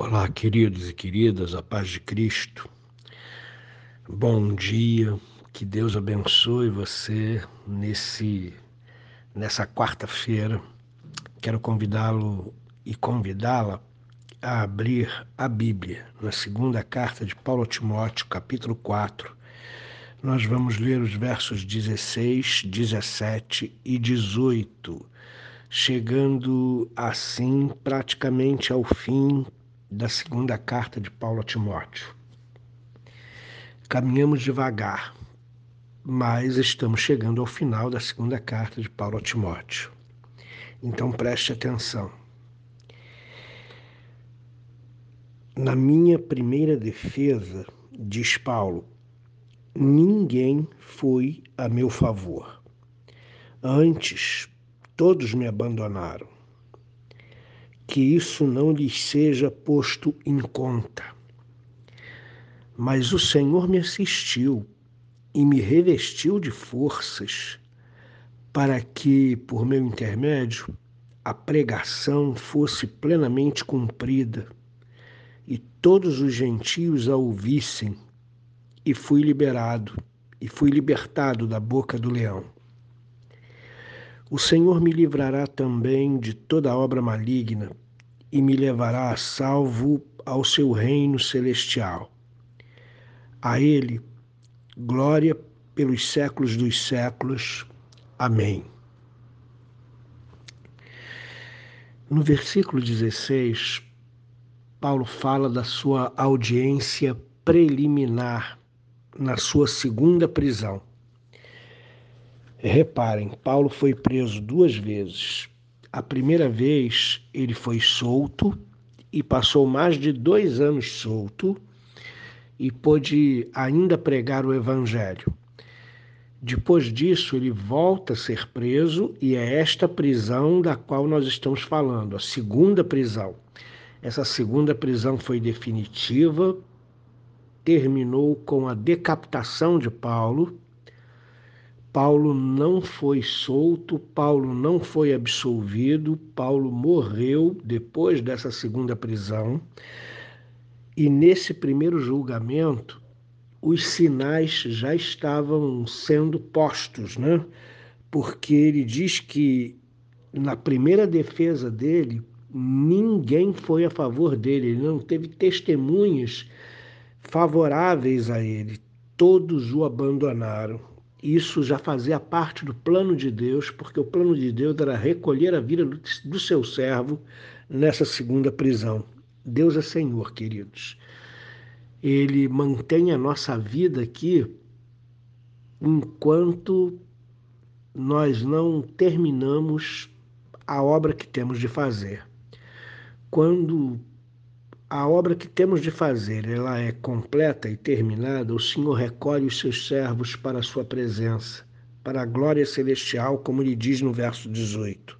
Olá, queridos e queridas, a paz de Cristo. Bom dia, que Deus abençoe você nesse nessa quarta-feira. Quero convidá-lo e convidá-la a abrir a Bíblia na segunda carta de Paulo a Timóteo, capítulo 4. Nós vamos ler os versos 16, 17 e 18, chegando assim praticamente ao fim da segunda carta de Paulo a Timóteo. Caminhamos devagar, mas estamos chegando ao final da segunda carta de Paulo a Timóteo. Então preste atenção. Na minha primeira defesa, diz Paulo, ninguém foi a meu favor. Antes, todos me abandonaram que isso não lhes seja posto em conta. Mas o Senhor me assistiu e me revestiu de forças para que, por meu intermédio, a pregação fosse plenamente cumprida e todos os gentios a ouvissem, e fui liberado, e fui libertado da boca do leão. O Senhor me livrará também de toda obra maligna e me levará a salvo ao seu reino celestial. A Ele, glória pelos séculos dos séculos. Amém. No versículo 16, Paulo fala da sua audiência preliminar na sua segunda prisão. Reparem, Paulo foi preso duas vezes. A primeira vez ele foi solto e passou mais de dois anos solto e pôde ainda pregar o Evangelho. Depois disso, ele volta a ser preso e é esta prisão da qual nós estamos falando, a segunda prisão. Essa segunda prisão foi definitiva, terminou com a decapitação de Paulo Paulo não foi solto, Paulo não foi absolvido, Paulo morreu depois dessa segunda prisão. E nesse primeiro julgamento, os sinais já estavam sendo postos, né? Porque ele diz que na primeira defesa dele, ninguém foi a favor dele, ele não teve testemunhas favoráveis a ele, todos o abandonaram. Isso já fazia parte do plano de Deus, porque o plano de Deus era recolher a vida do seu servo nessa segunda prisão. Deus é Senhor, queridos. Ele mantém a nossa vida aqui enquanto nós não terminamos a obra que temos de fazer. Quando a obra que temos de fazer, ela é completa e terminada, o Senhor recolhe os seus servos para a sua presença, para a glória celestial, como ele diz no verso 18.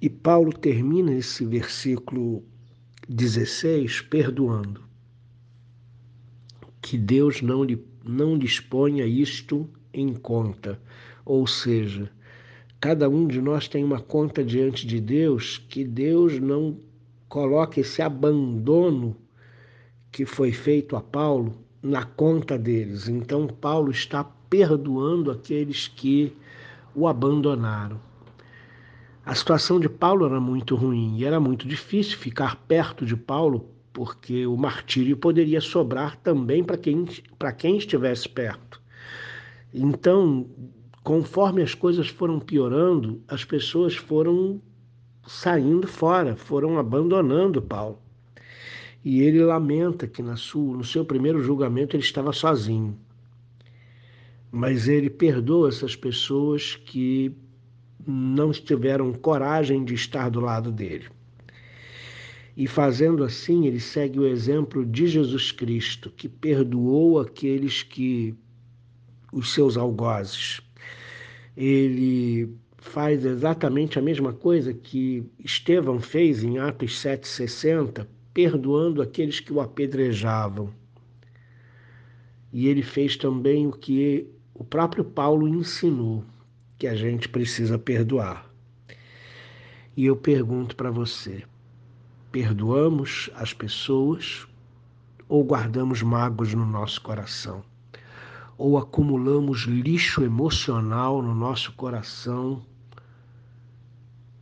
E Paulo termina esse versículo 16 perdoando. Que Deus não, lhe, não lhes ponha isto em conta. Ou seja, cada um de nós tem uma conta diante de Deus que Deus não coloca esse abandono que foi feito a Paulo na conta deles. Então, Paulo está perdoando aqueles que o abandonaram. A situação de Paulo era muito ruim e era muito difícil ficar perto de Paulo, porque o martírio poderia sobrar também para quem, quem estivesse perto. Então, conforme as coisas foram piorando, as pessoas foram saindo fora, foram abandonando Paulo. E ele lamenta que na sua, no seu primeiro julgamento ele estava sozinho. Mas ele perdoa essas pessoas que não tiveram coragem de estar do lado dele. E fazendo assim, ele segue o exemplo de Jesus Cristo, que perdoou aqueles que os seus algozes. Ele faz exatamente a mesma coisa que Estevão fez em Atos 7,60, perdoando aqueles que o apedrejavam. E ele fez também o que o próprio Paulo ensinou, que a gente precisa perdoar. E eu pergunto para você: perdoamos as pessoas ou guardamos mágoas no nosso coração, ou acumulamos lixo emocional no nosso coração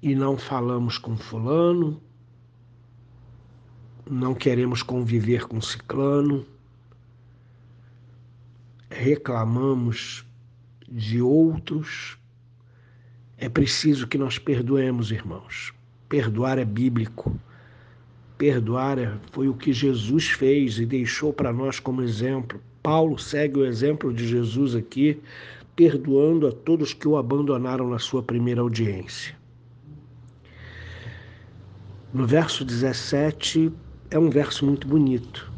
e não falamos com Fulano, não queremos conviver com Ciclano, reclamamos de outros. É preciso que nós perdoemos, irmãos. Perdoar é bíblico. Perdoar é, foi o que Jesus fez e deixou para nós como exemplo. Paulo segue o exemplo de Jesus aqui, perdoando a todos que o abandonaram na sua primeira audiência. No verso 17, é um verso muito bonito.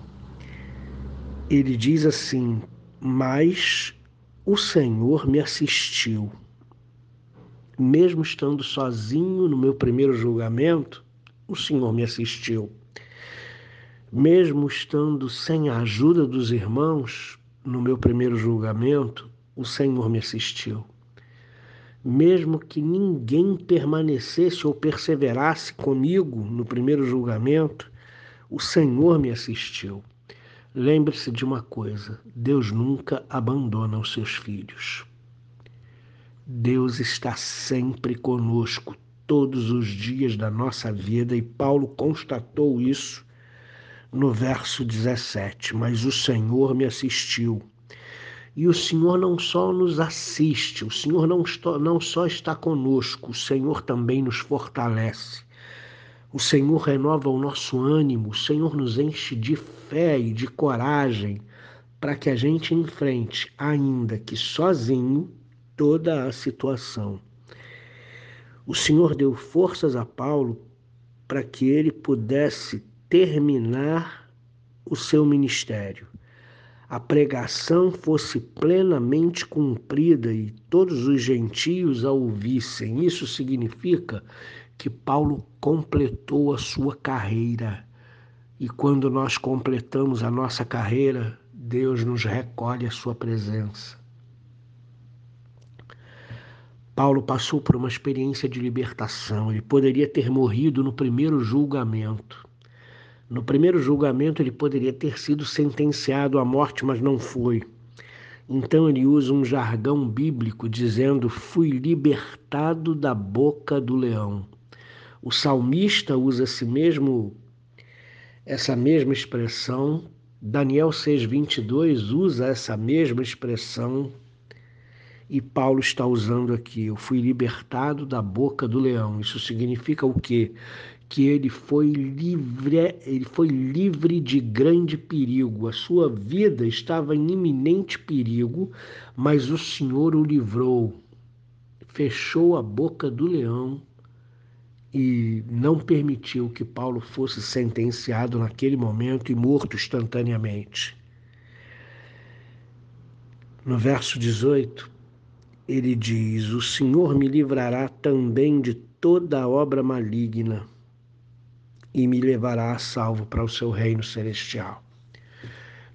Ele diz assim: Mas o Senhor me assistiu. Mesmo estando sozinho no meu primeiro julgamento, o Senhor me assistiu. Mesmo estando sem a ajuda dos irmãos no meu primeiro julgamento, o Senhor me assistiu. Mesmo que ninguém permanecesse ou perseverasse comigo no primeiro julgamento, o Senhor me assistiu. Lembre-se de uma coisa: Deus nunca abandona os seus filhos. Deus está sempre conosco todos os dias da nossa vida, e Paulo constatou isso no verso 17. Mas o Senhor me assistiu. E o Senhor não só nos assiste, o Senhor não, não só está conosco, o Senhor também nos fortalece. O Senhor renova o nosso ânimo, o Senhor nos enche de fé e de coragem para que a gente enfrente, ainda que sozinho, toda a situação. O Senhor deu forças a Paulo para que ele pudesse terminar o seu ministério. A pregação fosse plenamente cumprida e todos os gentios a ouvissem. Isso significa que Paulo completou a sua carreira. E quando nós completamos a nossa carreira, Deus nos recolhe a sua presença. Paulo passou por uma experiência de libertação. Ele poderia ter morrido no primeiro julgamento. No primeiro julgamento, ele poderia ter sido sentenciado à morte, mas não foi. Então, ele usa um jargão bíblico dizendo: Fui libertado da boca do leão. O salmista usa esse mesmo, essa mesma expressão. Daniel 6,22 usa essa mesma expressão e Paulo está usando aqui: eu fui libertado da boca do leão. Isso significa o quê? Que ele foi livre, ele foi livre de grande perigo. A sua vida estava em iminente perigo, mas o Senhor o livrou. Fechou a boca do leão e não permitiu que Paulo fosse sentenciado naquele momento e morto instantaneamente. No verso 18, ele diz: O Senhor me livrará também de toda obra maligna e me levará a salvo para o seu reino celestial.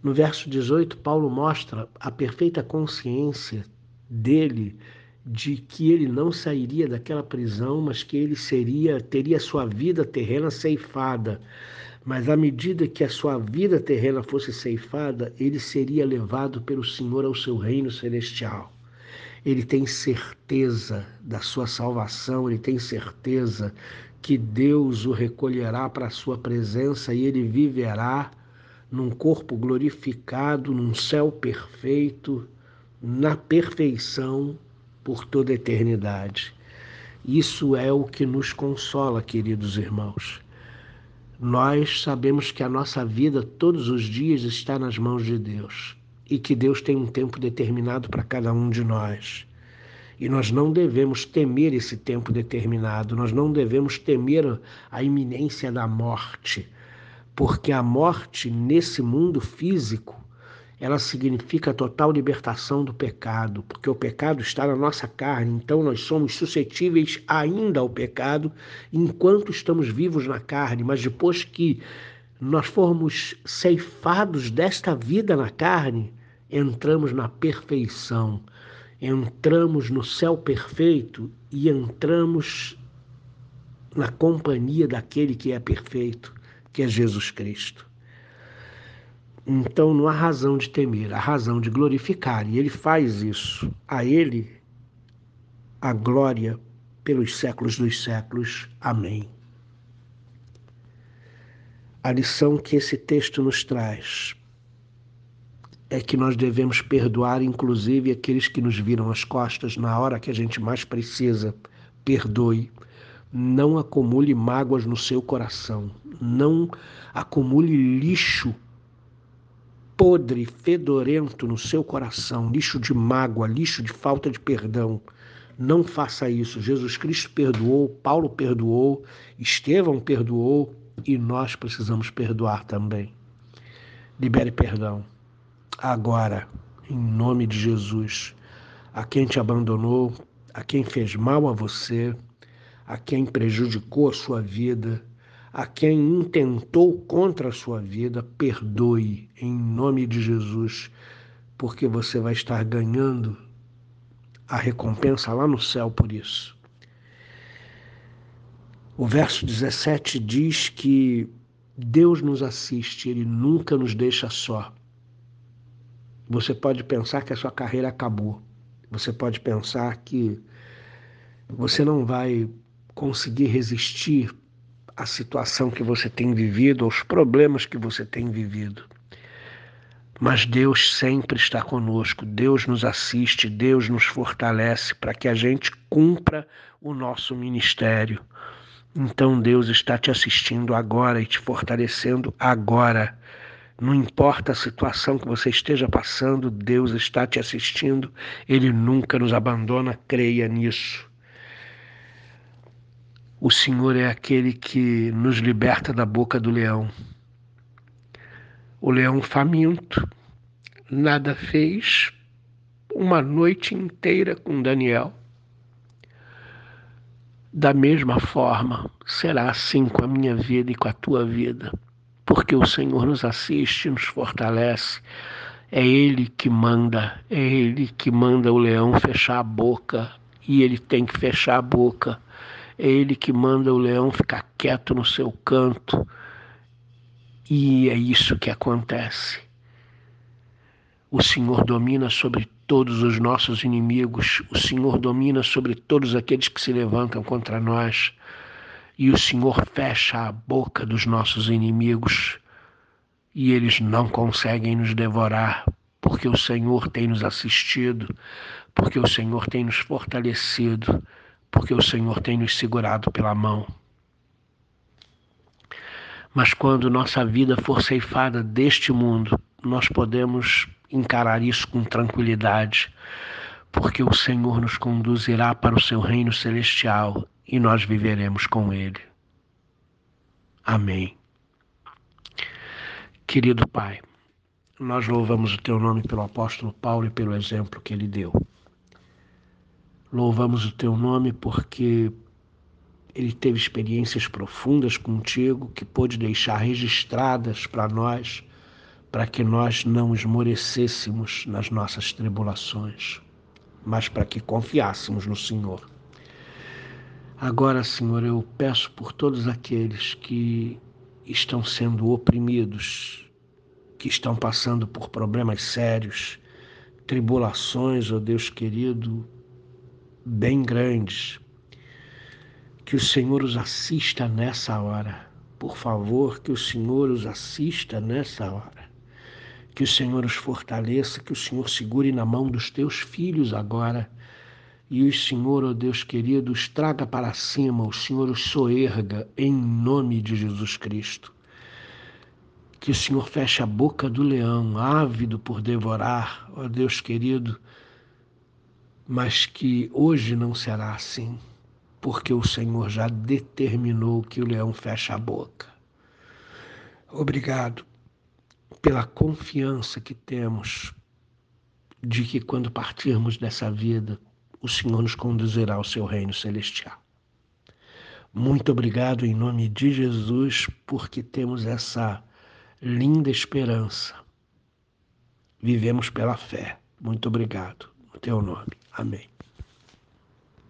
No verso 18, Paulo mostra a perfeita consciência dele de que ele não sairia daquela prisão, mas que ele seria teria sua vida terrena ceifada. Mas à medida que a sua vida terrena fosse ceifada, ele seria levado pelo Senhor ao seu reino celestial ele tem certeza da sua salvação, ele tem certeza que Deus o recolherá para a sua presença e ele viverá num corpo glorificado, num céu perfeito, na perfeição por toda a eternidade. Isso é o que nos consola, queridos irmãos. Nós sabemos que a nossa vida todos os dias está nas mãos de Deus e que Deus tem um tempo determinado para cada um de nós. E nós não devemos temer esse tempo determinado, nós não devemos temer a iminência da morte, porque a morte nesse mundo físico, ela significa a total libertação do pecado, porque o pecado está na nossa carne, então nós somos suscetíveis ainda ao pecado enquanto estamos vivos na carne, mas depois que nós formos ceifados desta vida na carne, entramos na perfeição, entramos no céu perfeito e entramos na companhia daquele que é perfeito, que é Jesus Cristo. Então não há razão de temer, há razão de glorificar, e ele faz isso. A ele a glória pelos séculos dos séculos. Amém. A lição que esse texto nos traz é que nós devemos perdoar, inclusive, aqueles que nos viram as costas na hora que a gente mais precisa. Perdoe. Não acumule mágoas no seu coração. Não acumule lixo podre, fedorento no seu coração, lixo de mágoa, lixo de falta de perdão. Não faça isso. Jesus Cristo perdoou, Paulo perdoou, Estevão perdoou e nós precisamos perdoar também. Libere perdão. Agora, em nome de Jesus, a quem te abandonou, a quem fez mal a você, a quem prejudicou a sua vida, a quem intentou contra a sua vida, perdoe em nome de Jesus, porque você vai estar ganhando a recompensa lá no céu por isso. O verso 17 diz que Deus nos assiste, Ele nunca nos deixa só. Você pode pensar que a sua carreira acabou. Você pode pensar que você não vai conseguir resistir à situação que você tem vivido, aos problemas que você tem vivido. Mas Deus sempre está conosco, Deus nos assiste, Deus nos fortalece para que a gente cumpra o nosso ministério. Então Deus está te assistindo agora e te fortalecendo agora. Não importa a situação que você esteja passando, Deus está te assistindo, Ele nunca nos abandona, creia nisso. O Senhor é aquele que nos liberta da boca do leão o leão faminto nada fez uma noite inteira com Daniel. Da mesma forma, será assim com a minha vida e com a tua vida, porque o Senhor nos assiste, nos fortalece. É Ele que manda, é Ele que manda o leão fechar a boca e ele tem que fechar a boca. É Ele que manda o leão ficar quieto no seu canto e é isso que acontece. O Senhor domina sobre todos os nossos inimigos, o Senhor domina sobre todos aqueles que se levantam contra nós, e o Senhor fecha a boca dos nossos inimigos, e eles não conseguem nos devorar, porque o Senhor tem nos assistido, porque o Senhor tem nos fortalecido, porque o Senhor tem nos segurado pela mão. Mas quando nossa vida for ceifada deste mundo, nós podemos encarar isso com tranquilidade, porque o Senhor nos conduzirá para o seu reino celestial e nós viveremos com Ele. Amém. Querido Pai, nós louvamos o Teu nome pelo apóstolo Paulo e pelo exemplo que ele deu. Louvamos o Teu nome porque ele teve experiências profundas contigo que pôde deixar registradas para nós, para que nós não esmorecêssemos nas nossas tribulações, mas para que confiássemos no Senhor. Agora, Senhor, eu peço por todos aqueles que estão sendo oprimidos, que estão passando por problemas sérios, tribulações, ó oh Deus querido, bem grandes, que o Senhor os assista nessa hora. Por favor, que o Senhor os assista nessa hora. Que o Senhor os fortaleça, que o Senhor segure na mão dos teus filhos agora. E o Senhor, ó oh Deus querido, os traga para cima, o Senhor os soerga em nome de Jesus Cristo. Que o Senhor feche a boca do leão, ávido por devorar, ó oh Deus querido, mas que hoje não será assim porque o Senhor já determinou que o leão feche a boca. Obrigado pela confiança que temos de que quando partirmos dessa vida, o Senhor nos conduzirá ao seu reino celestial. Muito obrigado em nome de Jesus, porque temos essa linda esperança. Vivemos pela fé. Muito obrigado. No teu nome. Amém.